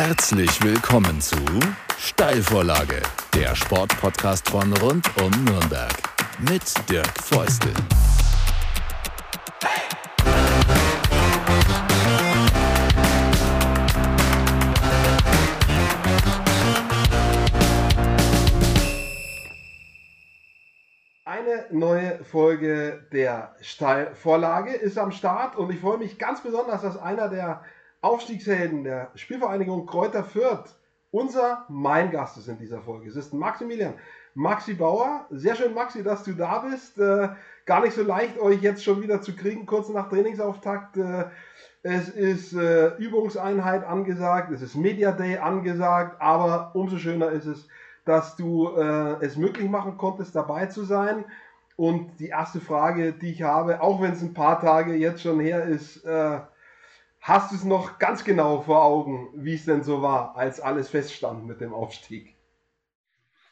Herzlich willkommen zu Steilvorlage, der Sportpodcast von rund um Nürnberg mit Dirk Feustel. Eine neue Folge der Steilvorlage ist am Start und ich freue mich ganz besonders, dass einer der Aufstiegshelden der Spielvereinigung Kräuter Fürth unser mein Gast ist in dieser Folge. Es ist Maximilian Maxi Bauer. Sehr schön, Maxi, dass du da bist. Äh, gar nicht so leicht, euch jetzt schon wieder zu kriegen, kurz nach Trainingsauftakt. Äh, es ist äh, Übungseinheit angesagt, es ist Media Day angesagt, aber umso schöner ist es, dass du äh, es möglich machen konntest, dabei zu sein. Und die erste Frage, die ich habe, auch wenn es ein paar Tage jetzt schon her ist, äh, Hast du es noch ganz genau vor Augen, wie es denn so war, als alles feststand mit dem Aufstieg?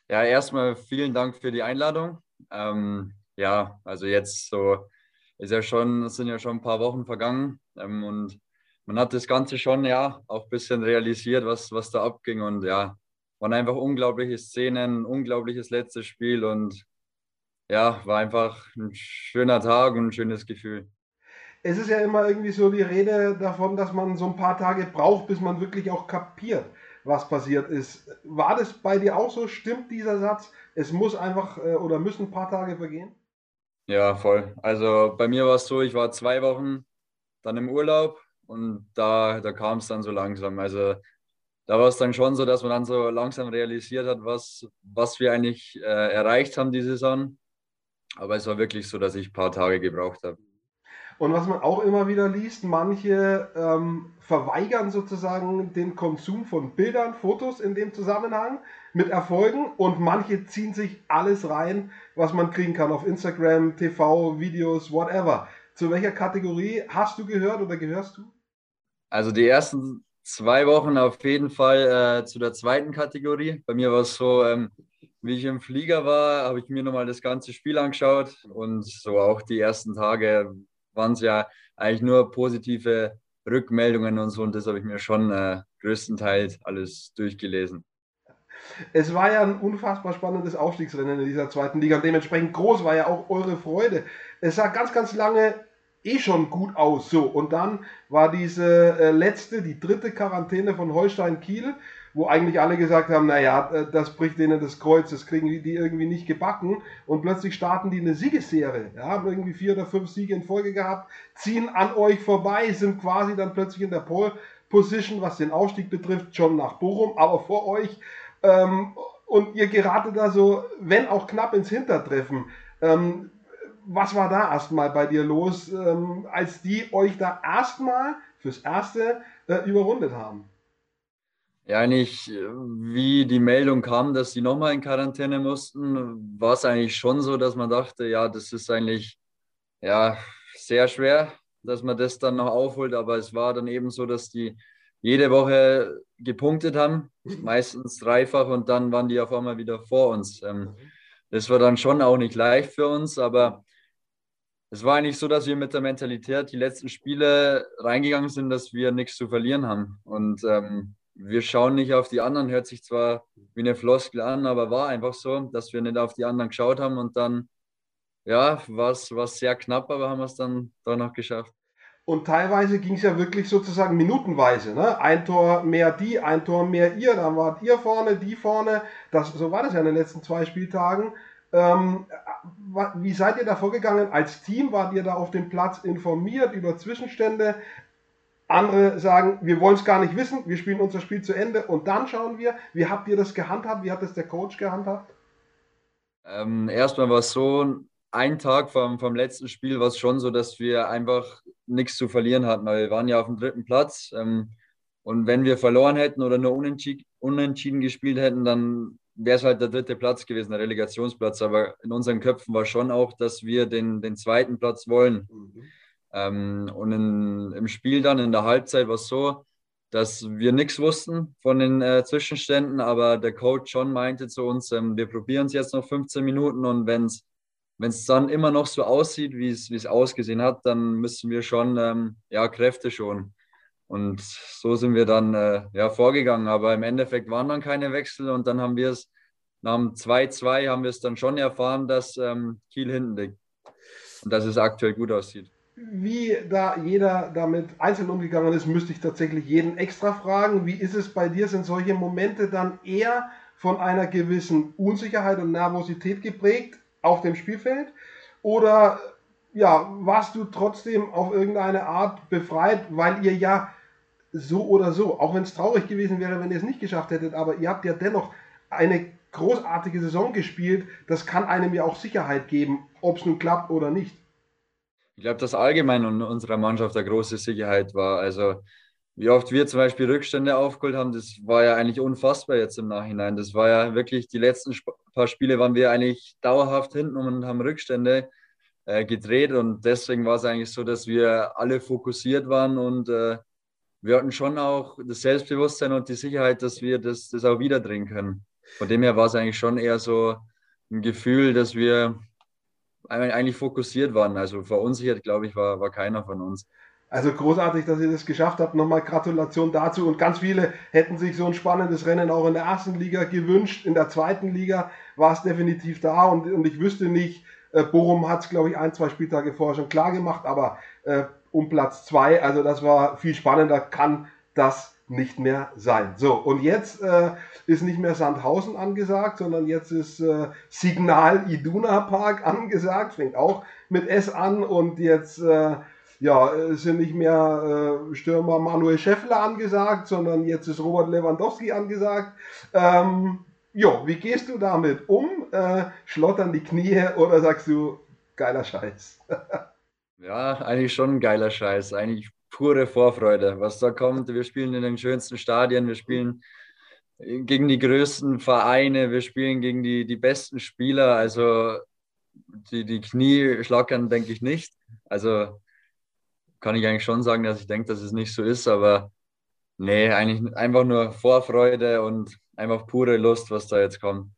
Ja, erstmal vielen Dank für die Einladung. Ähm, ja, also jetzt so ist ja schon, sind ja schon ein paar Wochen vergangen ähm, und man hat das Ganze schon ja auch ein bisschen realisiert, was, was da abging und ja, waren einfach unglaubliche Szenen, unglaubliches letztes Spiel und ja, war einfach ein schöner Tag und ein schönes Gefühl es ist ja immer irgendwie so die Rede davon, dass man so ein paar Tage braucht, bis man wirklich auch kapiert, was passiert ist. War das bei dir auch so? Stimmt dieser Satz? Es muss einfach äh, oder müssen ein paar Tage vergehen? Ja, voll. Also bei mir war es so, ich war zwei Wochen dann im Urlaub und da, da kam es dann so langsam. Also da war es dann schon so, dass man dann so langsam realisiert hat, was, was wir eigentlich äh, erreicht haben die Saison. Aber es war wirklich so, dass ich ein paar Tage gebraucht habe. Und was man auch immer wieder liest, manche ähm, verweigern sozusagen den Konsum von Bildern, Fotos in dem Zusammenhang mit Erfolgen und manche ziehen sich alles rein, was man kriegen kann auf Instagram, TV, Videos, whatever. Zu welcher Kategorie hast du gehört oder gehörst du? Also die ersten zwei Wochen auf jeden Fall äh, zu der zweiten Kategorie. Bei mir war es so, ähm, wie ich im Flieger war, habe ich mir nochmal das ganze Spiel angeschaut und so auch die ersten Tage waren es ja eigentlich nur positive Rückmeldungen und so und das habe ich mir schon äh, größtenteils alles durchgelesen. Es war ja ein unfassbar spannendes Aufstiegsrennen in dieser zweiten Liga und dementsprechend groß war ja auch eure Freude. Es sah ganz, ganz lange eh schon gut aus. So, und dann war diese äh, letzte, die dritte Quarantäne von Holstein Kiel, wo eigentlich alle gesagt haben, naja, äh, das bricht denen das Kreuz, das kriegen die irgendwie nicht gebacken. Und plötzlich starten die eine Siegesserie. Ja, haben irgendwie vier oder fünf Siege in Folge gehabt, ziehen an euch vorbei, sind quasi dann plötzlich in der Pole Position, was den Aufstieg betrifft, schon nach Bochum, aber vor euch. Ähm, und ihr geratet da so, wenn auch knapp ins Hintertreffen. Ähm, was war da erstmal bei dir los, ähm, als die euch da erstmal fürs Erste äh, überrundet haben? Ja, eigentlich, wie die Meldung kam, dass sie nochmal in Quarantäne mussten, war es eigentlich schon so, dass man dachte, ja, das ist eigentlich ja, sehr schwer, dass man das dann noch aufholt. Aber es war dann eben so, dass die jede Woche gepunktet haben, meistens dreifach, und dann waren die auf einmal wieder vor uns. Ähm, das war dann schon auch nicht leicht für uns, aber es war eigentlich so, dass wir mit der Mentalität die letzten Spiele reingegangen sind, dass wir nichts zu verlieren haben. Und ähm, wir schauen nicht auf die anderen, hört sich zwar wie eine Floskel an, aber war einfach so, dass wir nicht auf die anderen geschaut haben und dann, ja, war es sehr knapp, aber haben wir es dann doch noch geschafft. Und teilweise ging es ja wirklich sozusagen minutenweise. Ne? Ein Tor mehr die, ein Tor mehr ihr, dann wart ihr vorne, die vorne. Das, so war das ja in den letzten zwei Spieltagen. Ähm, wie seid ihr da vorgegangen? Als Team wart ihr da auf dem Platz informiert über Zwischenstände? Andere sagen, wir wollen es gar nicht wissen, wir spielen unser Spiel zu Ende und dann schauen wir, wie habt ihr das gehandhabt, wie hat das der Coach gehandhabt? Ähm, erstmal war es so, ein Tag vom, vom letzten Spiel war es schon so, dass wir einfach nichts zu verlieren hatten, weil wir waren ja auf dem dritten Platz ähm, und wenn wir verloren hätten oder nur unentschieden, unentschieden gespielt hätten, dann wäre es halt der dritte Platz gewesen, der Relegationsplatz, aber in unseren Köpfen war schon auch, dass wir den, den zweiten Platz wollen. Mhm. Ähm, und in, im Spiel dann in der Halbzeit war es so, dass wir nichts wussten von den äh, Zwischenständen, aber der Coach schon meinte zu uns, ähm, wir probieren es jetzt noch 15 Minuten und wenn es dann immer noch so aussieht, wie es ausgesehen hat, dann müssen wir schon ähm, ja, Kräfte schonen. Und so sind wir dann äh, ja, vorgegangen. Aber im Endeffekt waren dann keine Wechsel und dann haben wir es nach dem 2-2 haben wir es dann schon erfahren, dass ähm, Kiel hinten liegt und dass es aktuell gut aussieht. Wie da jeder damit einzeln umgegangen ist, müsste ich tatsächlich jeden extra fragen. Wie ist es bei dir? Sind solche Momente dann eher von einer gewissen Unsicherheit und Nervosität geprägt auf dem Spielfeld? Oder ja, warst du trotzdem auf irgendeine Art befreit, weil ihr ja so oder so, auch wenn es traurig gewesen wäre, wenn ihr es nicht geschafft hättet, aber ihr habt ja dennoch eine großartige Saison gespielt. Das kann einem ja auch Sicherheit geben, ob es nun klappt oder nicht. Ich glaube, dass allgemein in unserer Mannschaft eine große Sicherheit war. Also wie oft wir zum Beispiel Rückstände aufgeholt haben, das war ja eigentlich unfassbar jetzt im Nachhinein. Das war ja wirklich, die letzten paar Spiele waren wir eigentlich dauerhaft hinten und haben Rückstände äh, gedreht und deswegen war es eigentlich so, dass wir alle fokussiert waren und äh, wir hatten schon auch das Selbstbewusstsein und die Sicherheit, dass wir das, das auch wieder drehen können. Von dem her war es eigentlich schon eher so ein Gefühl, dass wir eigentlich fokussiert waren. Also verunsichert, glaube ich, war, war keiner von uns. Also großartig, dass ihr das geschafft habt. Nochmal Gratulation dazu. Und ganz viele hätten sich so ein spannendes Rennen auch in der ersten Liga gewünscht. In der zweiten Liga war es definitiv da. Und, und ich wüsste nicht, äh, Bochum hat es, glaube ich, ein, zwei Spieltage vorher schon klar gemacht, aber äh, um Platz zwei, also das war viel spannender, kann das nicht mehr sein. So, und jetzt äh, ist nicht mehr Sandhausen angesagt, sondern jetzt ist äh, Signal Iduna Park angesagt, fängt auch mit S an und jetzt äh, ja, sind nicht mehr äh, Stürmer Manuel Schäffler angesagt, sondern jetzt ist Robert Lewandowski angesagt. Ähm, Jo, wie gehst du damit um? Äh, schlottern die Knie oder sagst du, geiler Scheiß? ja, eigentlich schon ein geiler Scheiß. Eigentlich pure Vorfreude, was da kommt. Wir spielen in den schönsten Stadien, wir spielen gegen die größten Vereine, wir spielen gegen die, die besten Spieler. Also die, die Knie schlackern, denke ich nicht. Also kann ich eigentlich schon sagen, dass ich denke, dass es nicht so ist, aber nee, eigentlich einfach nur Vorfreude und einfach pure Lust, was da jetzt kommt.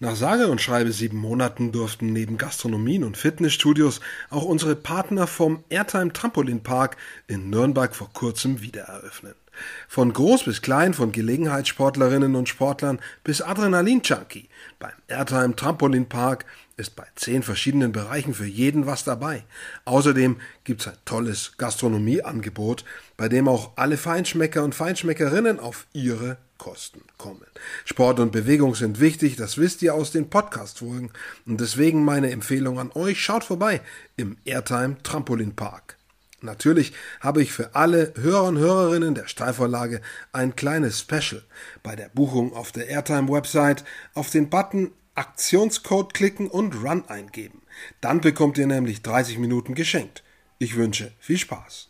Nach sage und schreibe sieben Monaten durften neben Gastronomien und Fitnessstudios auch unsere Partner vom Airtime Trampolin Park in Nürnberg vor kurzem wieder eröffnen. Von groß bis klein, von Gelegenheitssportlerinnen und Sportlern bis Adrenalin-Junkie. Beim Airtime Trampolin Park ist bei zehn verschiedenen Bereichen für jeden was dabei. Außerdem gibt's ein tolles Gastronomieangebot, bei dem auch alle Feinschmecker und Feinschmeckerinnen auf ihre Kosten kommen. Sport und Bewegung sind wichtig, das wisst ihr aus den Podcast-Folgen. Und deswegen meine Empfehlung an euch, schaut vorbei im Airtime Trampolin Park. Natürlich habe ich für alle Hörer und Hörerinnen der Steilvorlage ein kleines Special. Bei der Buchung auf der Airtime-Website auf den Button Aktionscode klicken und Run eingeben. Dann bekommt ihr nämlich 30 Minuten geschenkt. Ich wünsche viel Spaß.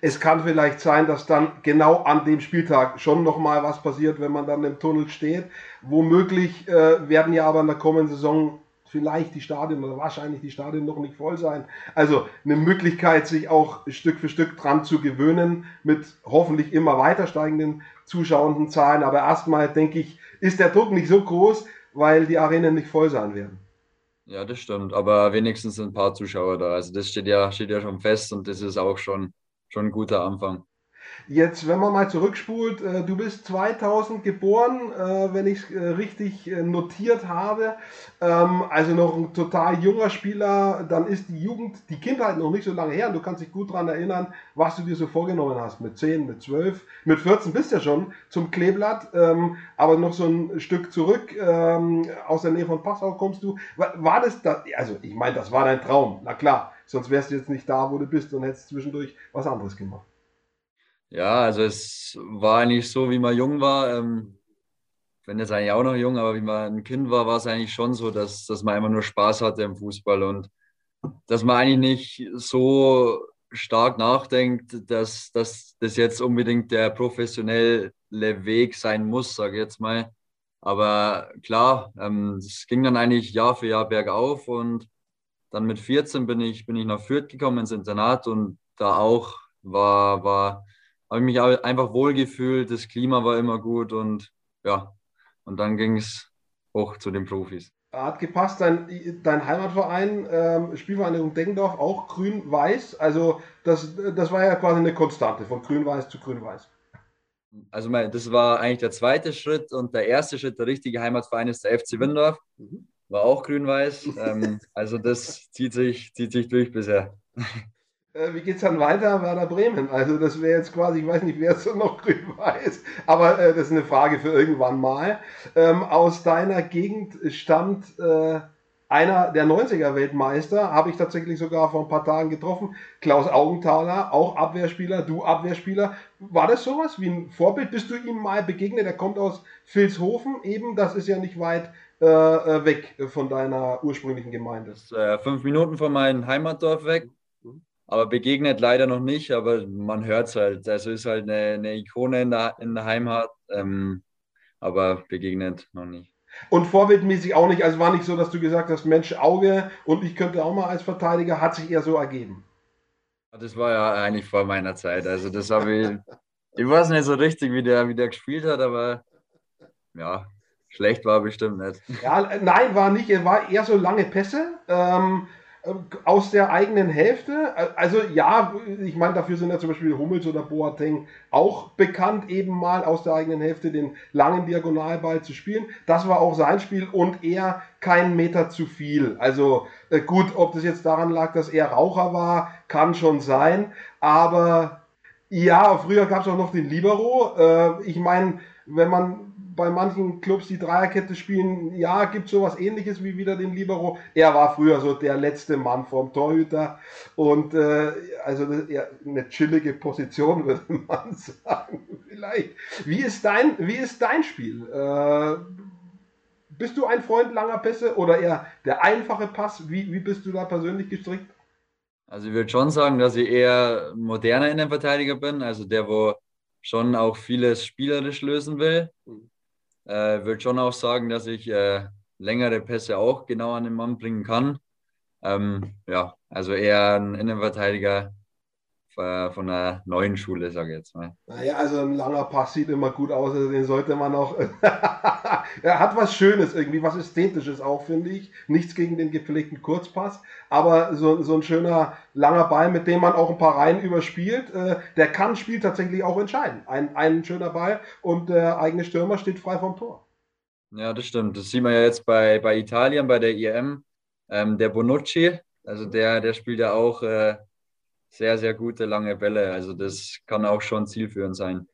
Es kann vielleicht sein, dass dann genau an dem Spieltag schon nochmal was passiert, wenn man dann im Tunnel steht. Womöglich äh, werden ja aber in der kommenden Saison vielleicht die Stadien oder wahrscheinlich die Stadien noch nicht voll sein. Also eine Möglichkeit, sich auch Stück für Stück dran zu gewöhnen mit hoffentlich immer weiter steigenden zuschauenden Zahlen. Aber erstmal denke ich, ist der Druck nicht so groß, weil die Arenen nicht voll sein werden. Ja, das stimmt. Aber wenigstens ein paar Zuschauer da. Also das steht ja, steht ja schon fest und das ist auch schon, schon ein guter Anfang. Jetzt, wenn man mal zurückspult, äh, du bist 2000 geboren, äh, wenn ich äh, richtig äh, notiert habe, ähm, also noch ein total junger Spieler, dann ist die Jugend, die Kindheit noch nicht so lange her. Und du kannst dich gut daran erinnern, was du dir so vorgenommen hast, mit 10, mit 12, mit 14 bist du ja schon zum Kleeblatt, ähm, aber noch so ein Stück zurück, ähm, aus der Nähe von Passau kommst du, war das, da, also ich meine, das war dein Traum, na klar, sonst wärst du jetzt nicht da, wo du bist und hättest zwischendurch was anderes gemacht. Ja, also es war eigentlich so, wie man jung war. Ähm, ich bin jetzt eigentlich auch noch jung, aber wie man ein Kind war, war es eigentlich schon so, dass, dass man immer nur Spaß hatte im Fußball und dass man eigentlich nicht so stark nachdenkt, dass, dass das jetzt unbedingt der professionelle Weg sein muss, sage ich jetzt mal. Aber klar, ähm, es ging dann eigentlich Jahr für Jahr bergauf und dann mit 14 bin ich, bin ich nach Fürth gekommen ins Internat und da auch war, war habe ich mich einfach wohl gefühlt, das Klima war immer gut und ja, und dann ging es hoch zu den Profis. Hat gepasst, dein, dein Heimatverein, ähm, Spielvereinigung Deggendorf, auch grün-weiß. Also das, das war ja quasi eine Konstante, von grün-weiß zu grün-weiß. Also das war eigentlich der zweite Schritt und der erste Schritt, der richtige Heimatverein ist der FC Windorf. Mhm. War auch grün-weiß. ähm, also das zieht sich, zieht sich durch bisher. Äh, wie geht es dann weiter? Werder Bremen. Also das wäre jetzt quasi, ich weiß nicht, wer es so noch grün-weiß, aber äh, das ist eine Frage für irgendwann mal. Ähm, aus deiner Gegend stammt äh, einer der 90er-Weltmeister, habe ich tatsächlich sogar vor ein paar Tagen getroffen, Klaus Augenthaler, auch Abwehrspieler, du Abwehrspieler. War das sowas wie ein Vorbild? Bist du ihm mal begegnet? Er kommt aus Vilshofen, eben, das ist ja nicht weit äh, äh weg von deiner ursprünglichen Gemeinde. Das ist, äh, fünf Minuten von meinem Heimatdorf weg. Aber begegnet leider noch nicht, aber man hört es halt. Also ist halt eine, eine Ikone in der, in der Heimat, ähm, aber begegnet noch nicht. Und vorbildmäßig auch nicht. Also war nicht so, dass du gesagt hast, Mensch, Auge und ich könnte auch mal als Verteidiger, hat sich eher so ergeben. Das war ja eigentlich vor meiner Zeit. Also das habe ich, ich weiß nicht so richtig, wie der, wie der gespielt hat, aber ja, schlecht war bestimmt nicht. Ja, nein, war nicht. Er war eher so lange Pässe. Ähm, aus der eigenen Hälfte. Also ja, ich meine, dafür sind ja zum Beispiel Hummels oder Boateng auch bekannt, eben mal aus der eigenen Hälfte den langen Diagonalball zu spielen. Das war auch sein Spiel und er keinen Meter zu viel. Also äh, gut, ob das jetzt daran lag, dass er Raucher war, kann schon sein. Aber ja, früher gab es auch noch den Libero. Äh, ich meine, wenn man bei manchen Clubs, die Dreierkette spielen, ja, gibt sowas ähnliches wie wieder den Libero. Er war früher so der letzte Mann vom Torhüter und äh, also eine chillige Position, würde man sagen, vielleicht. Wie ist dein, wie ist dein Spiel? Äh, bist du ein Freund langer Pässe oder eher der einfache Pass? Wie, wie bist du da persönlich gestrickt? Also ich würde schon sagen, dass ich eher moderner Innenverteidiger bin, also der, wo schon auch vieles spielerisch lösen will. Äh, würde schon auch sagen, dass ich äh, längere Pässe auch genau an den Mann bringen kann. Ähm, ja, also eher ein Innenverteidiger äh, von einer neuen Schule, sage ich jetzt mal. Naja, also ein langer Pass sieht immer gut aus, also den sollte man auch. er hat was Schönes irgendwie, was Ästhetisches auch, finde ich. Nichts gegen den gepflegten Kurzpass, aber so, so ein schöner langer Ball, mit dem man auch ein paar Reihen überspielt, äh, der kann Spiel tatsächlich auch entscheiden. Ein, ein schöner Ball und der eigene Stürmer steht frei vom Tor. Ja, das stimmt. Das sieht man ja jetzt bei, bei Italien, bei der IM. Ähm, der Bonucci, also der, der spielt ja auch. Äh, sehr, sehr gute lange Bälle. Also das kann auch schon zielführend sein.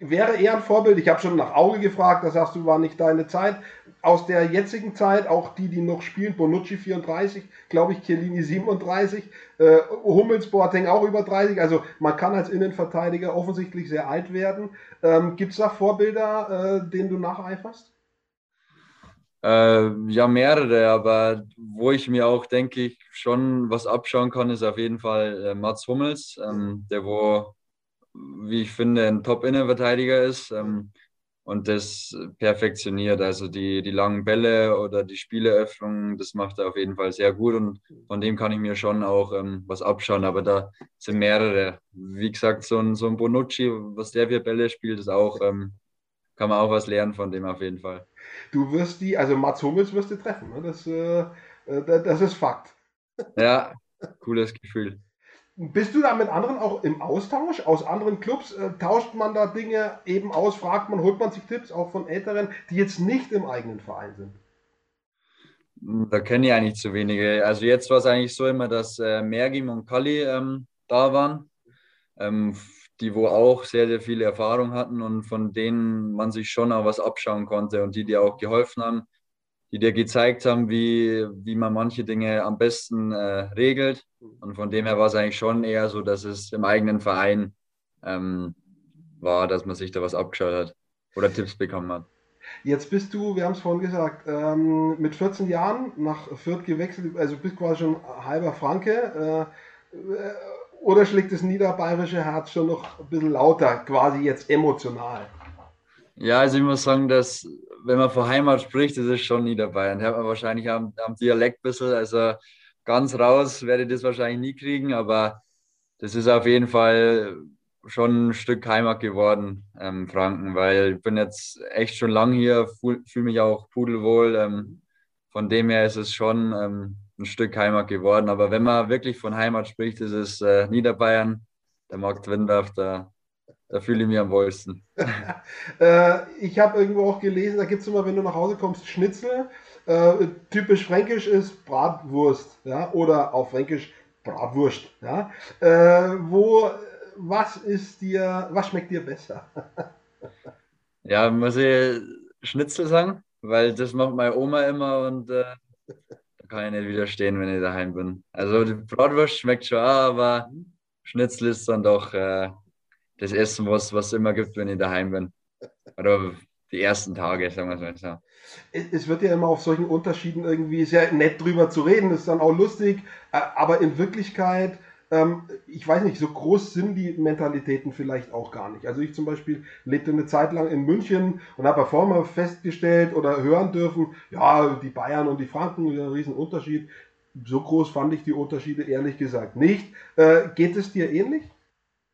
Wäre eher ein Vorbild, ich habe schon nach Auge gefragt, das sagst du, war nicht deine Zeit. Aus der jetzigen Zeit, auch die, die noch spielen, Bonucci 34, glaube ich, Chiellini 37, äh, Hummels, Boateng auch über 30. Also man kann als Innenverteidiger offensichtlich sehr alt werden. Ähm, Gibt es da Vorbilder, äh, denen du nacheiferst? Äh, ja, mehrere, aber wo ich mir auch, denke ich, schon was abschauen kann, ist auf jeden Fall äh, Mats Hummels, ähm, der wo, wie ich finde, ein Top-Innenverteidiger ist ähm, und das perfektioniert. Also die, die langen Bälle oder die Spieleöffnung, das macht er auf jeden Fall sehr gut und von dem kann ich mir schon auch ähm, was abschauen, aber da sind mehrere. Wie gesagt, so ein, so ein Bonucci, was der für Bälle spielt, ist auch, ähm, kann man auch was lernen von dem auf jeden Fall du wirst die, also Mats Hummels wirst du treffen. Ne? Das, äh, äh das ist Fakt. Ja, cooles Gefühl. Bist du da mit anderen auch im Austausch? Aus anderen Clubs äh, tauscht man da Dinge eben aus, fragt man, holt man sich Tipps auch von Älteren, die jetzt nicht im eigenen Verein sind? Da kenne ich eigentlich zu wenige. Also jetzt war es eigentlich so immer, dass äh, Mergim und Kali ähm, da waren. Ähm, die wo auch sehr, sehr viele Erfahrung hatten und von denen man sich schon auch was abschauen konnte und die dir auch geholfen haben, die dir gezeigt haben, wie, wie man manche Dinge am besten äh, regelt. Und von dem her war es eigentlich schon eher so, dass es im eigenen Verein ähm, war, dass man sich da was abgeschaut hat oder Tipps bekommen hat. Jetzt bist du, wir haben es vorhin gesagt, ähm, mit 14 Jahren nach Fürth gewechselt, also bist quasi schon halber Franke. Äh, äh oder schlägt das niederbayerische Herz schon noch ein bisschen lauter, quasi jetzt emotional? Ja, also ich muss sagen, dass wenn man von Heimat spricht, das ist schon Niederbayern. Hat man wahrscheinlich am, am Dialekt ein bisschen, also ganz raus werde ich das wahrscheinlich nie kriegen, aber das ist auf jeden Fall schon ein Stück Heimat geworden, ähm, Franken, weil ich bin jetzt echt schon lang hier, fühle mich auch pudelwohl. Ähm, von dem her ist es schon ähm, ein Stück Heimat geworden. Aber wenn man wirklich von Heimat spricht, ist es äh, Niederbayern, der Markt Windorf, da, da fühle ich mich am wohlsten. äh, ich habe irgendwo auch gelesen, da gibt es immer, wenn du nach Hause kommst, Schnitzel. Äh, typisch fränkisch ist Bratwurst, ja, oder auf fränkisch Bratwurst, ja. Äh, wo, was ist dir, was schmeckt dir besser? ja, muss ich Schnitzel sagen, weil das macht meine Oma immer und äh, kann ich nicht widerstehen, wenn ich daheim bin. Also die Bratwurst schmeckt schon, aber Schnitzel ist dann doch äh, das Essen, was es immer gibt, wenn ich daheim bin. Oder die ersten Tage, sagen wir es mal so. Es wird ja immer auf solchen Unterschieden irgendwie sehr nett drüber zu reden, ist dann auch lustig, äh, aber in Wirklichkeit, ähm, ich weiß nicht, so groß sind die Mentalitäten vielleicht auch gar nicht. Also ich zum Beispiel lebte eine Zeit lang in München und habe davor mal festgestellt oder hören dürfen, ja, die Bayern und die Franken, ein riesen Unterschied. So groß fand ich die Unterschiede ehrlich gesagt nicht. Äh, geht es dir ähnlich?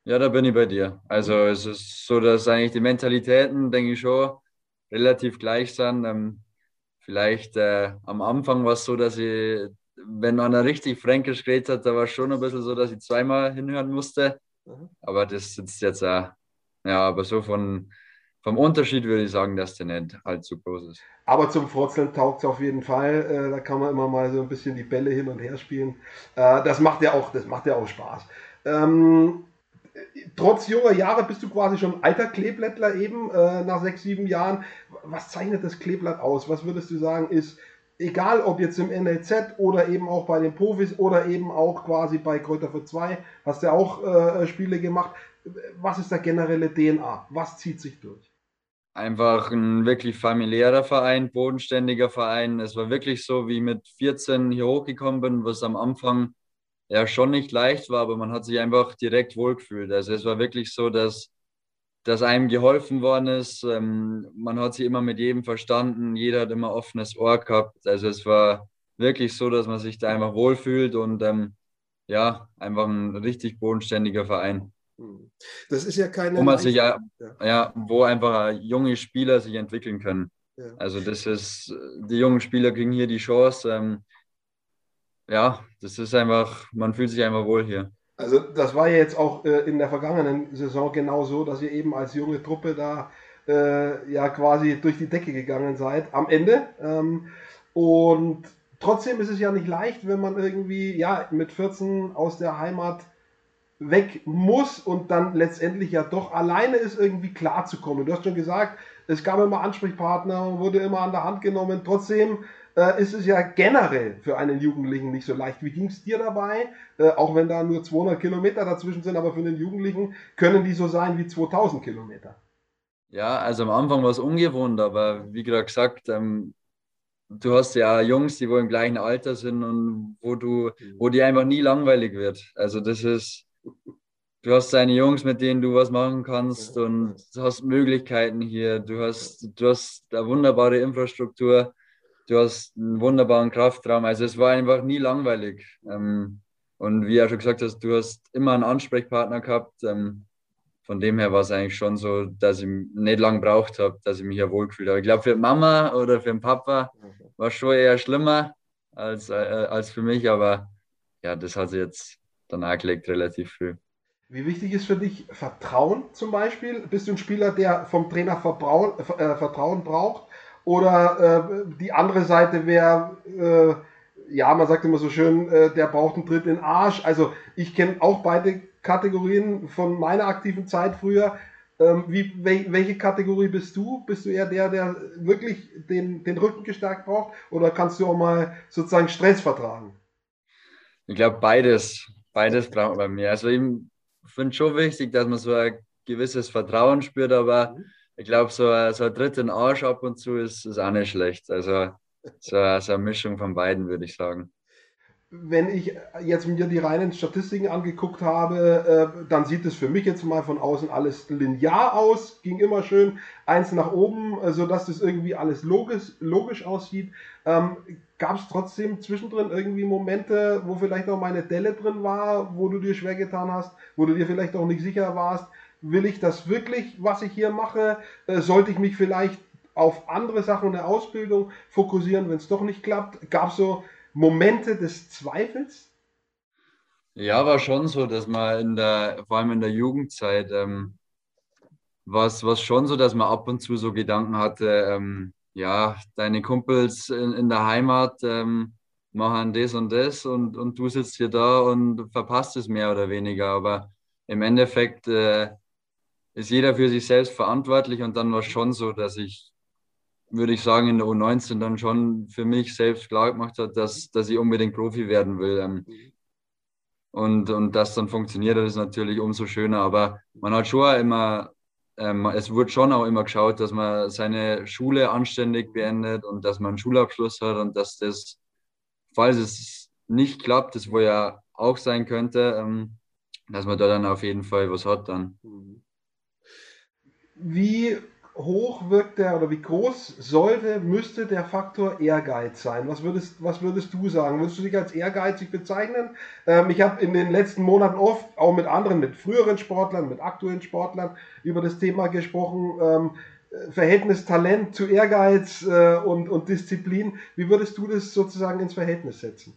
Ja, da bin ich bei dir. Also es ist so, dass eigentlich die Mentalitäten, denke ich schon, relativ gleich sind. Ähm, vielleicht äh, am Anfang war es so, dass ich, wenn einer richtig fränkisch geredet hat, da war es schon ein bisschen so, dass ich zweimal hinhören musste. Mhm. Aber das sitzt jetzt auch, ja, aber so von, vom Unterschied würde ich sagen, dass der nicht allzu groß ist. Aber zum Frotzeln taugt es auf jeden Fall. Äh, da kann man immer mal so ein bisschen die Bälle hin und her spielen. Äh, das macht ja auch, das macht ja auch Spaß. Ähm, trotz junger Jahre bist du quasi schon alter Kleeblättler eben, äh, nach sechs, sieben Jahren. Was zeichnet das Kleeblatt aus? Was würdest du sagen, ist, egal ob jetzt im NLZ oder eben auch bei den Profis oder eben auch quasi bei Kräuter für zwei, hast du ja auch äh, Spiele gemacht. Was ist der generelle DNA? Was zieht sich durch? Einfach ein wirklich familiärer Verein, bodenständiger Verein. Es war wirklich so, wie ich mit 14 hier hochgekommen bin, was am Anfang ja schon nicht leicht war, aber man hat sich einfach direkt wohlgefühlt. Also es war wirklich so, dass, dass einem geholfen worden ist. Ähm, man hat sich immer mit jedem verstanden, jeder hat immer offenes Ohr gehabt. Also es war wirklich so, dass man sich da einfach wohlfühlt und ähm, ja, einfach ein richtig bodenständiger Verein. Hm. Das ist ja keine. Wo man sich ja, ja, wo einfach junge Spieler sich entwickeln können. Ja. Also das ist, die jungen Spieler kriegen hier die Chance. Ähm, ja, das ist einfach, man fühlt sich einfach wohl hier. Also das war ja jetzt auch äh, in der vergangenen Saison genau so, dass ihr eben als junge Truppe da äh, ja quasi durch die Decke gegangen seid am Ende. Ähm, und trotzdem ist es ja nicht leicht, wenn man irgendwie ja mit 14 aus der Heimat weg muss und dann letztendlich ja doch alleine ist, irgendwie klarzukommen. Du hast schon gesagt, es gab immer Ansprechpartner, wurde immer an der Hand genommen. Trotzdem äh, ist es ja generell für einen Jugendlichen nicht so leicht. Wie ging es dir dabei? Äh, auch wenn da nur 200 Kilometer dazwischen sind, aber für den Jugendlichen können die so sein wie 2000 Kilometer. Ja, also am Anfang war es ungewohnt, aber wie gerade gesagt, ähm, du hast ja Jungs, die wohl im gleichen Alter sind und wo du, wo dir einfach nie langweilig wird. Also das ist, du hast deine Jungs, mit denen du was machen kannst und du hast Möglichkeiten hier. Du hast, du hast eine wunderbare Infrastruktur du hast einen wunderbaren Kraftraum. Also es war einfach nie langweilig. Ähm, und wie er schon gesagt hast, du hast immer einen Ansprechpartner gehabt. Ähm, von dem her war es eigentlich schon so, dass ich nicht lange braucht habe, dass ich mich hier wohlgefühlt habe. Ich glaube, für Mama oder für den Papa war es schon eher schlimmer als, äh, als für mich, aber ja, das hat sich jetzt dann auch gelegt, relativ viel. Wie wichtig ist für dich Vertrauen zum Beispiel? Bist du ein Spieler, der vom Trainer Vertrauen, äh, Vertrauen braucht? Oder äh, die andere Seite wäre, äh, ja, man sagt immer so schön, äh, der braucht einen Tritt in den Arsch. Also ich kenne auch beide Kategorien von meiner aktiven Zeit früher. Ähm, wie, welche Kategorie bist du? Bist du eher der, der wirklich den, den Rücken gestärkt braucht? Oder kannst du auch mal sozusagen Stress vertragen? Ich glaube, beides. Beides braucht man bei mir. Also ich finde schon wichtig, dass man so ein gewisses Vertrauen spürt, aber mhm ich glaube, so, so ein dritten Arsch ab und zu ist, ist auch nicht schlecht. Also so, so eine Mischung von beiden, würde ich sagen. Wenn ich jetzt mir die reinen Statistiken angeguckt habe, äh, dann sieht es für mich jetzt mal von außen alles linear aus, ging immer schön eins nach oben, äh, sodass das irgendwie alles logisch, logisch aussieht. Ähm, Gab es trotzdem zwischendrin irgendwie Momente, wo vielleicht auch meine Delle drin war, wo du dir schwer getan hast, wo du dir vielleicht auch nicht sicher warst? Will ich das wirklich, was ich hier mache? Äh, sollte ich mich vielleicht auf andere Sachen in der Ausbildung fokussieren, wenn es doch nicht klappt? Gab es so Momente des Zweifels? Ja, war schon so, dass man in der, vor allem in der Jugendzeit, ähm, war es schon so, dass man ab und zu so Gedanken hatte, ähm, ja, deine Kumpels in, in der Heimat ähm, machen das und das und, und du sitzt hier da und verpasst es mehr oder weniger. Aber im Endeffekt äh, ist jeder für sich selbst verantwortlich und dann war es schon so, dass ich, würde ich sagen, in der U19 dann schon für mich selbst klar gemacht hat, dass, dass ich unbedingt Profi werden will. Ähm, und, und das dann funktioniert, das ist natürlich umso schöner. Aber man hat schon immer, ähm, es wird schon auch immer geschaut, dass man seine Schule anständig beendet und dass man einen Schulabschluss hat und dass das, falls es nicht klappt, das wo ja auch sein könnte, ähm, dass man da dann auf jeden Fall was hat dann. Wie hoch wirkt der oder wie groß sollte, müsste der Faktor Ehrgeiz sein? Was würdest, was würdest du sagen? Würdest du dich als ehrgeizig bezeichnen? Ähm, ich habe in den letzten Monaten oft auch mit anderen, mit früheren Sportlern, mit aktuellen Sportlern über das Thema gesprochen. Ähm, Verhältnis Talent zu Ehrgeiz äh, und, und Disziplin. Wie würdest du das sozusagen ins Verhältnis setzen?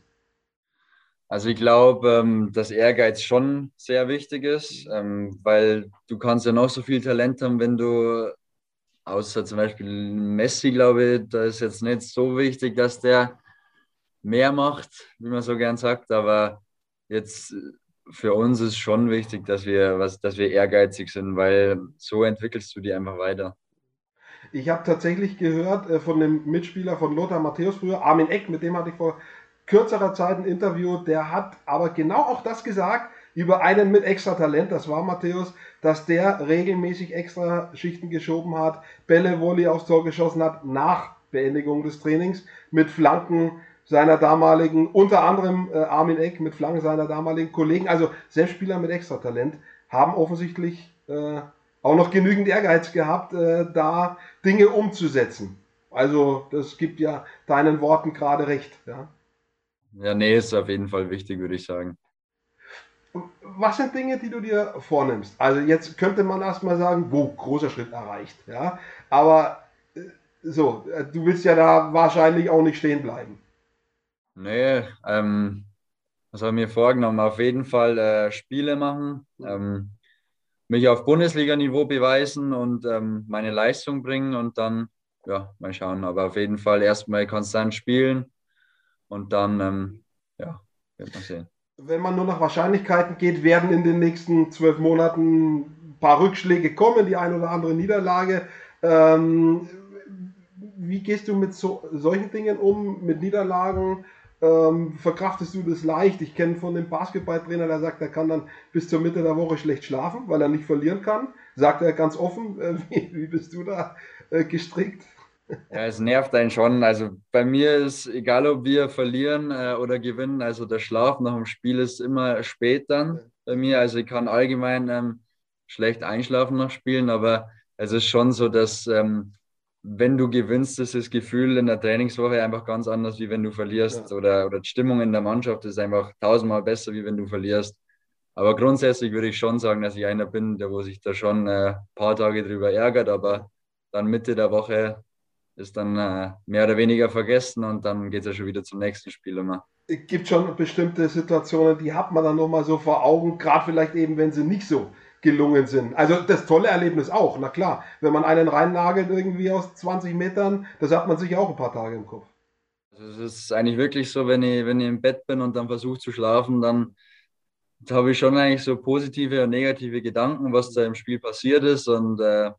Also ich glaube, ähm, dass Ehrgeiz schon sehr wichtig ist, ähm, weil du kannst ja noch so viel Talent haben, wenn du außer zum Beispiel Messi, glaube ich, da ist jetzt nicht so wichtig, dass der mehr macht, wie man so gern sagt, aber jetzt für uns ist schon wichtig, dass wir, was, dass wir ehrgeizig sind, weil so entwickelst du die einfach weiter. Ich habe tatsächlich gehört äh, von dem Mitspieler von Lothar Matthäus früher, Armin Eck, mit dem hatte ich vor kürzerer Zeit ein Interview, der hat aber genau auch das gesagt über einen mit extra Talent, das war Matthäus, dass der regelmäßig extra Schichten geschoben hat, Bälle, Volley aufs Tor geschossen hat nach Beendigung des Trainings mit Flanken seiner damaligen, unter anderem äh, Armin Eck mit Flanken seiner damaligen Kollegen, also Selbstspieler mit extra Talent, haben offensichtlich äh, auch noch genügend Ehrgeiz gehabt, äh, da Dinge umzusetzen. Also das gibt ja deinen Worten gerade recht. Ja? Ja, nee, ist auf jeden Fall wichtig, würde ich sagen was sind Dinge, die du dir vornimmst? Also jetzt könnte man erstmal sagen, wo, großer Schritt erreicht. Ja? Aber äh, so, äh, du willst ja da wahrscheinlich auch nicht stehen bleiben. Nee, ähm, was habe ich mir vorgenommen? Auf jeden Fall äh, Spiele machen, ähm, mich auf Bundesliga-Niveau beweisen und ähm, meine Leistung bringen und dann, ja, mal schauen. Aber auf jeden Fall erstmal konstant spielen und dann, ähm, ja, wird man sehen wenn man nur nach Wahrscheinlichkeiten geht, werden in den nächsten zwölf Monaten ein paar Rückschläge kommen, die ein oder andere Niederlage. Ähm, wie gehst du mit so, solchen Dingen um, mit Niederlagen? Ähm, verkraftest du das leicht? Ich kenne von dem Basketballtrainer, der sagt, er kann dann bis zur Mitte der Woche schlecht schlafen, weil er nicht verlieren kann. Sagt er ganz offen. Äh, wie, wie, bist du da äh, gestrickt? Ja, es nervt einen schon. Also bei mir ist, egal ob wir verlieren äh, oder gewinnen, also der Schlaf nach dem Spiel ist immer spät dann bei mir. Also ich kann allgemein ähm, schlecht einschlafen nach Spielen, aber es ist schon so, dass ähm, wenn du gewinnst, ist das Gefühl in der Trainingswoche einfach ganz anders, wie wenn du verlierst. Ja. Oder, oder die Stimmung in der Mannschaft ist einfach tausendmal besser, wie wenn du verlierst. Aber grundsätzlich würde ich schon sagen, dass ich einer bin, der wo sich da schon ein äh, paar Tage drüber ärgert, aber dann Mitte der Woche ist dann äh, mehr oder weniger vergessen und dann geht es ja schon wieder zum nächsten Spiel immer. Es gibt schon bestimmte Situationen, die hat man dann nochmal so vor Augen, gerade vielleicht eben, wenn sie nicht so gelungen sind. Also das tolle Erlebnis auch, na klar. Wenn man einen reinnagelt irgendwie aus 20 Metern, das hat man sich auch ein paar Tage im Kopf. Also es ist eigentlich wirklich so, wenn ich, wenn ich im Bett bin und dann versuche zu schlafen, dann habe ich schon eigentlich so positive und negative Gedanken, was da im Spiel passiert ist. Und äh,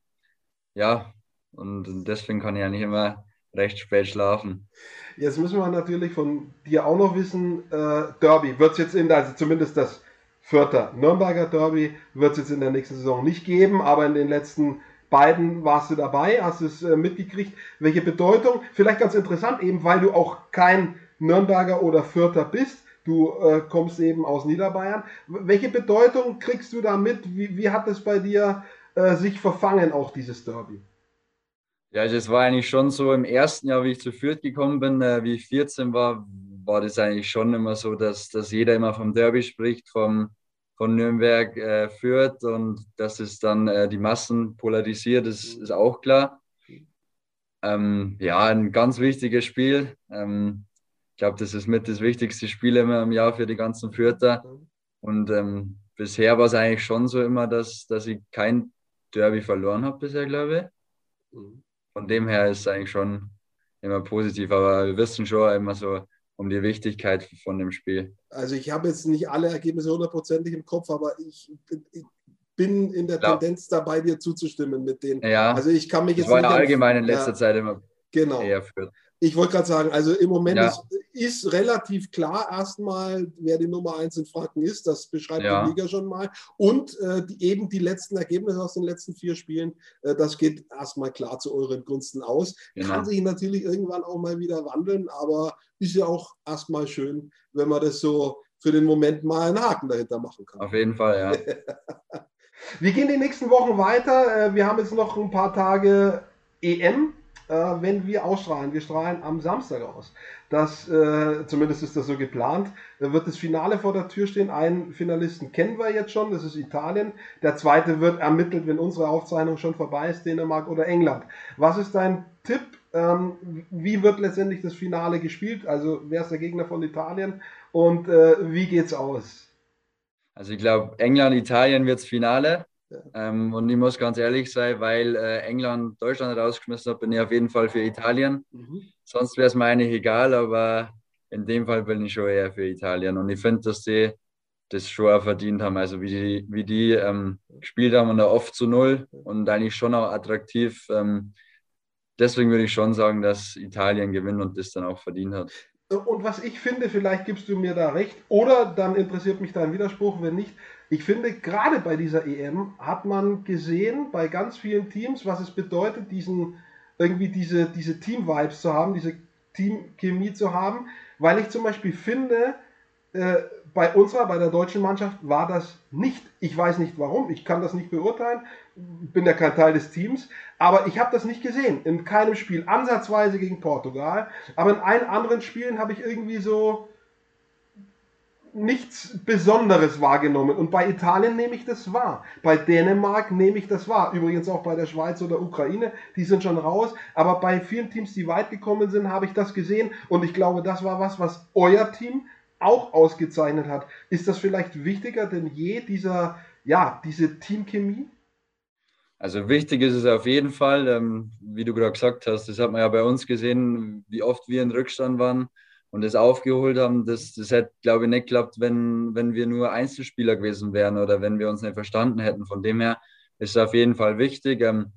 ja, und deswegen kann ich ja nicht immer recht spät schlafen. Jetzt müssen wir natürlich von dir auch noch wissen, äh, Derby wird es jetzt in, also zumindest das Vierter Nürnberger Derby wird es jetzt in der nächsten Saison nicht geben, aber in den letzten beiden warst du dabei, hast es äh, mitgekriegt. Welche Bedeutung? Vielleicht ganz interessant, eben weil du auch kein Nürnberger oder Vierter bist. Du äh, kommst eben aus Niederbayern. Welche Bedeutung kriegst du da mit? Wie, wie hat es bei dir äh, sich verfangen, auch dieses Derby? Ja, also es war eigentlich schon so im ersten Jahr, wie ich zu Fürth gekommen bin, äh, wie ich 14 war, war das eigentlich schon immer so, dass, dass jeder immer vom Derby spricht, vom, von Nürnberg äh, führt und dass es dann äh, die Massen polarisiert, ist, ist auch klar. Ähm, ja, ein ganz wichtiges Spiel. Ähm, ich glaube, das ist mit das wichtigste Spiel immer im Jahr für die ganzen Fürther. Und ähm, bisher war es eigentlich schon so immer, dass, dass ich kein Derby verloren habe bisher, glaube ich. Von dem her ist es eigentlich schon immer positiv, aber wir wissen schon immer so um die Wichtigkeit von dem Spiel. Also ich habe jetzt nicht alle Ergebnisse hundertprozentig im Kopf, aber ich, ich bin in der Klar. Tendenz dabei, dir zuzustimmen mit denen. Ja, also ich kann mich jetzt das war allgemein in letzter ja, Zeit immer genau. eher für. Ich wollte gerade sagen, also im Moment ja. ist, ist, relativ klar erstmal, wer die Nummer 1 in Franken ist. Das beschreibt ja. die Liga schon mal. Und äh, die, eben die letzten Ergebnisse aus den letzten vier Spielen, äh, das geht erstmal klar zu euren Gunsten aus. Genau. Kann sich natürlich irgendwann auch mal wieder wandeln, aber ist ja auch erstmal schön, wenn man das so für den Moment mal einen Haken dahinter machen kann. Auf jeden Fall, ja. Wir gehen die nächsten Wochen weiter. Äh, wir haben jetzt noch ein paar Tage EM äh, wenn wir ausstrahlen. Wir strahlen am Samstag aus. Das, äh, zumindest ist das so geplant. Da wird das Finale vor der Tür stehen. Einen Finalisten kennen wir jetzt schon, das ist Italien. Der zweite wird ermittelt, wenn unsere Aufzeichnung schon vorbei ist, Dänemark oder England. Was ist dein Tipp? Ähm, wie wird letztendlich das Finale gespielt? Also wer ist der Gegner von Italien und äh, wie geht's aus? Also ich glaube, England, Italien wird das Ähm, und ich muss ganz ehrlich sein, weil äh, England Deutschland rausgeschmissen hat, bin ich auf jeden Fall für Italien. Mhm. Sonst wäre es mir eigentlich egal, aber in dem Fall bin ich schon eher für Italien. Und ich finde, dass die das schon auch verdient haben. Also wie die, wie die ähm, gespielt haben und da oft zu null und eigentlich schon auch attraktiv. Ähm, deswegen würde ich schon sagen, dass Italien gewinnt und das dann auch verdient hat. Und was ich finde, vielleicht gibst du mir da recht, oder dann interessiert mich dein Widerspruch, wenn nicht, ich finde, gerade bei dieser EM hat man gesehen, bei ganz vielen Teams, was es bedeutet, diesen, irgendwie diese, diese Team-Vibes zu haben, diese Team-Chemie zu haben, weil ich zum Beispiel finde, äh, bei unserer, bei der deutschen Mannschaft war das nicht. Ich weiß nicht warum, ich kann das nicht beurteilen, bin ja kein Teil des Teams, aber ich habe das nicht gesehen. In keinem Spiel, ansatzweise gegen Portugal, aber in allen anderen Spielen habe ich irgendwie so, nichts Besonderes wahrgenommen. Und bei Italien nehme ich das wahr. Bei Dänemark nehme ich das wahr. Übrigens auch bei der Schweiz oder Ukraine, die sind schon raus. Aber bei vielen Teams, die weit gekommen sind, habe ich das gesehen. Und ich glaube, das war was, was euer Team auch ausgezeichnet hat. Ist das vielleicht wichtiger denn je, dieser, ja, diese Teamchemie? Also wichtig ist es auf jeden Fall, ähm, wie du gerade gesagt hast, das hat man ja bei uns gesehen, wie oft wir in Rückstand waren und das aufgeholt haben, das, das hätte, glaube ich, nicht geklappt, wenn, wenn wir nur Einzelspieler gewesen wären oder wenn wir uns nicht verstanden hätten. Von dem her ist es auf jeden Fall wichtig. Ähm,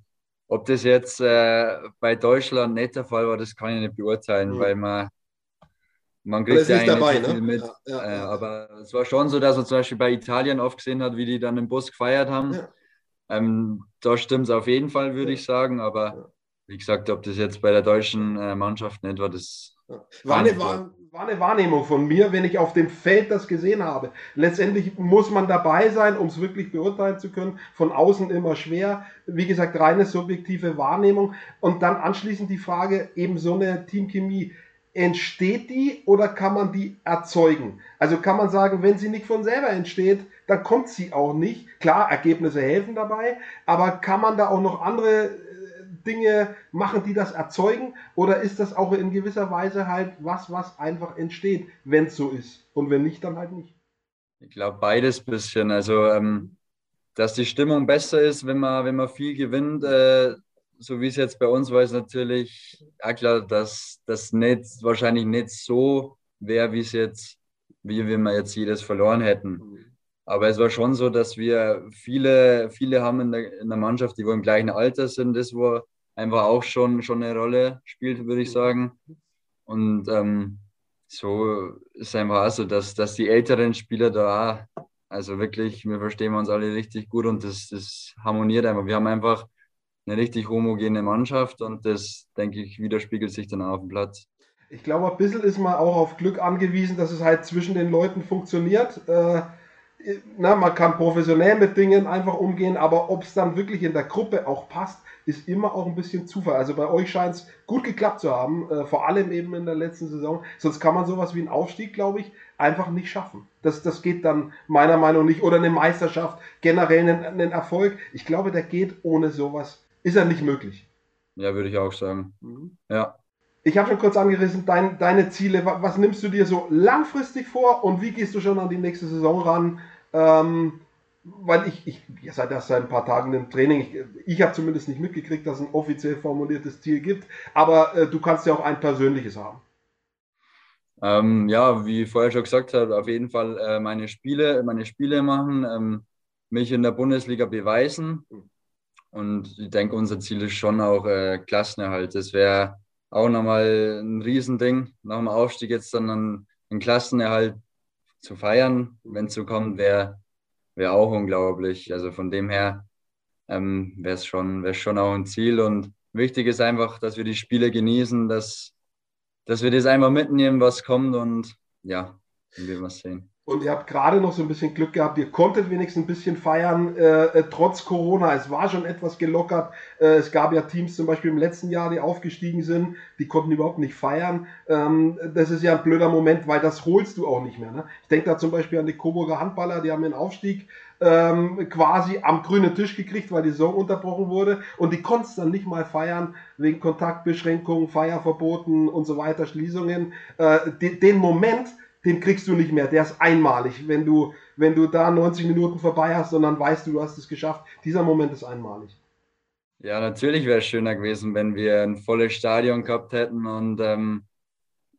ob das jetzt äh, bei Deutschland nicht der Fall war, das kann ich nicht beurteilen, mhm. weil man, man kriegt ja eigentlich dabei, nicht ne? mit. Ja, ja, äh, aber es war schon so, dass man zum Beispiel bei Italien oft gesehen hat, wie die dann im Bus gefeiert haben. Ja. Ähm, da stimmt es auf jeden Fall, würde ich sagen. Aber wie gesagt, ob das jetzt bei der deutschen äh, Mannschaft nicht war, das war eine, war, war eine, Wahrnehmung von mir, wenn ich auf dem Feld das gesehen habe. Letztendlich muss man dabei sein, um es wirklich beurteilen zu können. Von außen immer schwer. Wie gesagt, reine subjektive Wahrnehmung. Und dann anschließend die Frage, eben so eine Teamchemie. Entsteht die oder kann man die erzeugen? Also kann man sagen, wenn sie nicht von selber entsteht, dann kommt sie auch nicht. Klar, Ergebnisse helfen dabei, aber kann man da auch noch andere Dinge machen, die das erzeugen? Oder ist das auch in gewisser Weise halt was, was einfach entsteht, wenn es so ist? Und wenn nicht, dann halt nicht. Ich glaube beides bisschen. Also, ähm, dass die Stimmung besser ist, wenn man, wenn man viel gewinnt, äh, so wie es jetzt bei uns war, ist natürlich auch klar, dass das nicht, wahrscheinlich nicht so wäre, wie es jetzt, wie wenn wir jetzt jedes verloren hätten. Aber es war schon so, dass wir viele, viele haben in der, in der Mannschaft, die wohl im gleichen Alter sind, das war einfach auch schon, schon eine Rolle spielt, würde ich sagen. Und ähm, so ist einfach auch so, dass, dass die älteren Spieler da auch, also wirklich, wir verstehen uns alle richtig gut und das, das harmoniert einfach. Wir haben einfach eine richtig homogene Mannschaft und das, denke ich, widerspiegelt sich dann auch auf dem Platz. Ich glaube, ein bisschen ist man auch auf Glück angewiesen, dass es halt zwischen den Leuten funktioniert. Äh, na, man kann professionell mit Dingen einfach umgehen, aber ob es dann wirklich in der Gruppe auch passt, ist immer auch ein bisschen Zufall. Also bei euch scheint es gut geklappt zu haben, äh, vor allem eben in der letzten Saison. Sonst kann man sowas wie einen Aufstieg, glaube ich, einfach nicht schaffen. Das, das geht dann meiner Meinung nach nicht. Oder eine Meisterschaft, generell einen, einen Erfolg. Ich glaube, der geht ohne sowas. Ist er nicht möglich. Ja, würde ich auch sagen. Mhm. Ja. Ich habe schon kurz angerissen, dein, deine Ziele. Was, nimmst du dir so langfristig vor und wie gehst du schon an die nächste Saison ran? Ähm, weil ich, ich, ihr seid erst seit ein paar Tagen im Training, ich, ich habe zumindest nicht mitgekriegt, dass es ein offiziell formuliertes Ziel gibt, aber äh, du kannst ja auch ein persönliches haben. Ähm, ja, wie ich vorher schon gesagt habe, auf jeden Fall äh, meine Spiele, meine Spiele machen, ähm, mich in der Bundesliga beweisen. Und ich denke, unser Ziel ist schon auch äh, Klassenerhalt. Das wäre auch nochmal ein Riesending, nach dem Aufstieg jetzt dann einen, Klassenerhalt zu feiern, wenn es so kommt, wäre wär auch unglaublich. Also von dem her ähm, wäre es schon, schon auch ein Ziel. Und wichtig ist einfach, dass wir die Spiele genießen, dass, dass wir das einfach mitnehmen, was kommt und ja, dann werden wir sehen. Und ihr habt gerade noch so ein bisschen Glück gehabt, ihr konntet wenigstens ein bisschen feiern, äh, äh, trotz Corona. Es war schon etwas gelockert. Äh, es gab ja Teams zum Beispiel im letzten Jahr, die aufgestiegen sind, die konnten überhaupt nicht feiern. Ähm, das ist ja ein blöder Moment, weil das holst du auch nicht mehr. Ne? Ich denke da zum Beispiel an die Coburger Handballer, die haben den Aufstieg ähm, quasi am grünen Tisch gekriegt, weil die Saison unterbrochen wurde. Und die konnten dann nicht mal feiern, wegen Kontaktbeschränkungen, Feierverboten und so weiter, Schließungen. Äh, den, den Moment, den kriegst du nicht mehr. Der ist einmalig. Wenn du, wenn du da 90 Minuten vorbei hast und dann weißt du, du hast es geschafft. Dieser Moment ist einmalig. Ja, natürlich wäre es schöner gewesen, wenn wir ein volles Stadion gehabt hätten und ähm,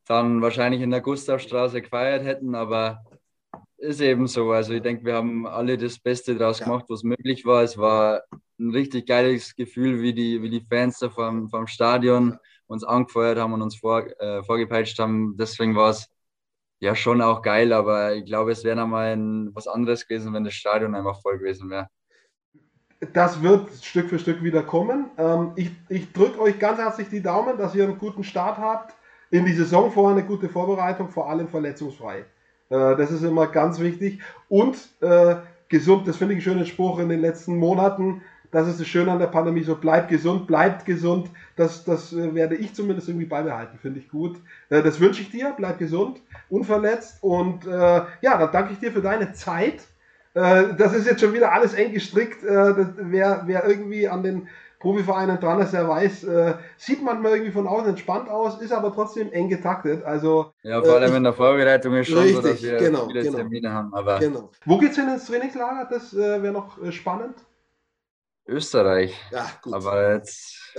dann wahrscheinlich in der Gustavstraße gefeiert hätten, aber ist eben so. Also ich denke, wir haben alle das Beste daraus ja. gemacht, was möglich war. Es war ein richtig geiles Gefühl, wie die, wie die Fans da vom, vom Stadion uns angefeuert haben und uns vor, äh, vorgepeitscht haben. Deswegen war es ja schon auch geil, aber ich glaube, es wäre nochmal was anderes gewesen, wenn das Stadion einfach voll gewesen wäre. Das wird Stück für Stück wieder kommen. Ähm, ich ich drücke euch ganz herzlich die Daumen, dass ihr einen guten Start habt in die Saison vorher, eine gute Vorbereitung, vor allem verletzungsfrei. Äh, das ist immer ganz wichtig. Und äh, gesund, das finde ich einen schönen Spruch in den letzten Monaten das ist das Schöne an der Pandemie, so bleibt gesund, bleibt gesund. Das, das äh, werde ich zumindest irgendwie beibehalten, finde ich gut. Äh, das wünsche ich dir, bleib gesund, unverletzt und äh, ja, dann danke ich dir für deine Zeit. Äh, das ist jetzt schon wieder alles eng gestrickt. Äh, das, wer, wer irgendwie an den Profivereinen dran ist, der weiß, äh, sieht manchmal irgendwie von außen entspannt aus, ist aber trotzdem eng getaktet. Also, ja, vor allem in der Vorbereitung ist schon richtig, so, dass wir genau, viele genau, Termine haben. Aber genau. Wo geht's hin ins Trainingslager? Das wäre noch spannend. Österreich. Ja, gut. Aber jetzt,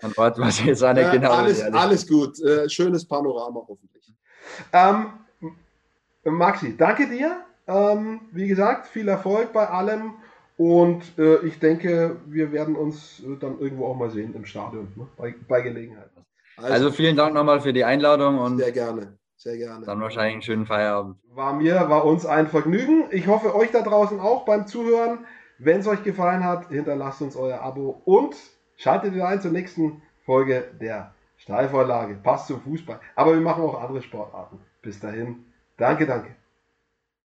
dann warten wir jetzt auch nicht genau. Alles, alles gut. Äh, schönes Panorama hoffentlich. Ähm, Maxi, danke dir. Ähm, wie gesagt, viel Erfolg bei allem. Und äh, ich denke, wir werden uns äh, dann irgendwo auch mal sehen im Stadion, ne? bei, bei, Gelegenheit. Also, also, vielen Dank nochmal für die Einladung und sehr gerne, sehr gerne. Dann wahrscheinlich einen schönen Feierabend. War mir, war uns ein Vergnügen. Ich hoffe euch da draußen auch beim Zuhören. Wenn es euch gefallen hat, hinterlasst uns euer Abo und schaltet wieder ein zur nächsten Folge der Steilvorlage. Passt zum Fußball. Aber wir machen auch andere Sportarten. Bis dahin. Danke, danke.